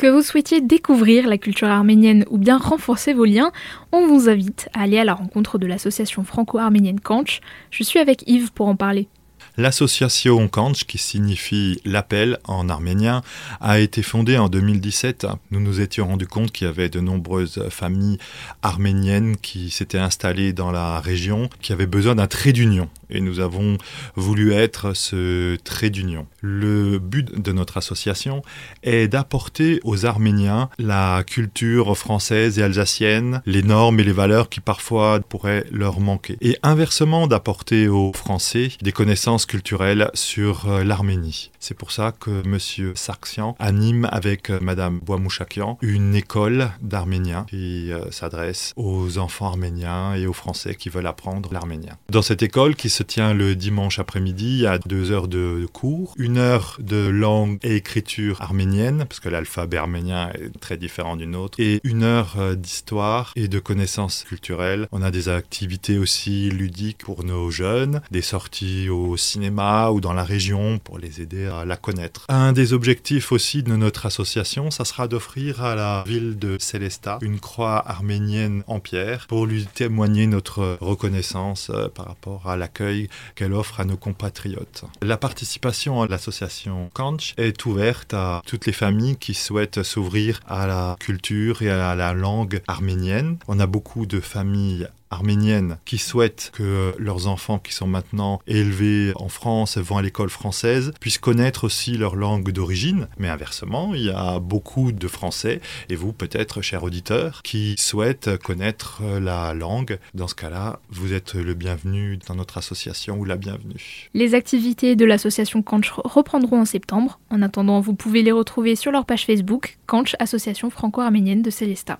Que vous souhaitiez découvrir la culture arménienne ou bien renforcer vos liens, on vous invite à aller à la rencontre de l'association franco-arménienne Kanch. Je suis avec Yves pour en parler. L'association Kanch, qui signifie l'appel en arménien, a été fondée en 2017. Nous nous étions rendus compte qu'il y avait de nombreuses familles arméniennes qui s'étaient installées dans la région, qui avaient besoin d'un trait d'union. Et nous avons voulu être ce trait d'union. Le but de notre association est d'apporter aux Arméniens la culture française et alsacienne, les normes et les valeurs qui parfois pourraient leur manquer. Et inversement, d'apporter aux Français des connaissances culturelle sur euh, l'Arménie. C'est pour ça que M. Sarksian anime avec euh, Mme Boamouchakian une école d'arménien qui euh, s'adresse aux enfants arméniens et aux Français qui veulent apprendre l'arménien. Dans cette école qui se tient le dimanche après-midi, a deux heures de cours, une heure de langue et écriture arménienne, parce que l'alphabet arménien est très différent d'une autre, et une heure d'histoire et de connaissances culturelles. On a des activités aussi ludiques pour nos jeunes, des sorties au cinéma ou dans la région pour les aider à la connaître. Un des objectifs aussi de notre association, ça sera d'offrir à la ville de Célestat une croix arménienne en pierre pour lui témoigner notre reconnaissance euh, par rapport à l'accueil qu'elle offre à nos compatriotes. La participation à l'association Kanch est ouverte à toutes les familles qui souhaitent s'ouvrir à la culture et à la langue arménienne. On a beaucoup de familles arméniennes qui souhaitent que leurs enfants qui sont maintenant élevés en France, vont à l'école française, puissent connaître aussi leur langue d'origine. Mais inversement, il y a beaucoup de Français, et vous peut-être, chers auditeurs, qui souhaitent connaître la langue. Dans ce cas-là, vous êtes le bienvenu dans notre association ou la bienvenue. Les activités de l'association Kanch reprendront en septembre. En attendant, vous pouvez les retrouver sur leur page Facebook, Kanch Association franco-arménienne de Célestat.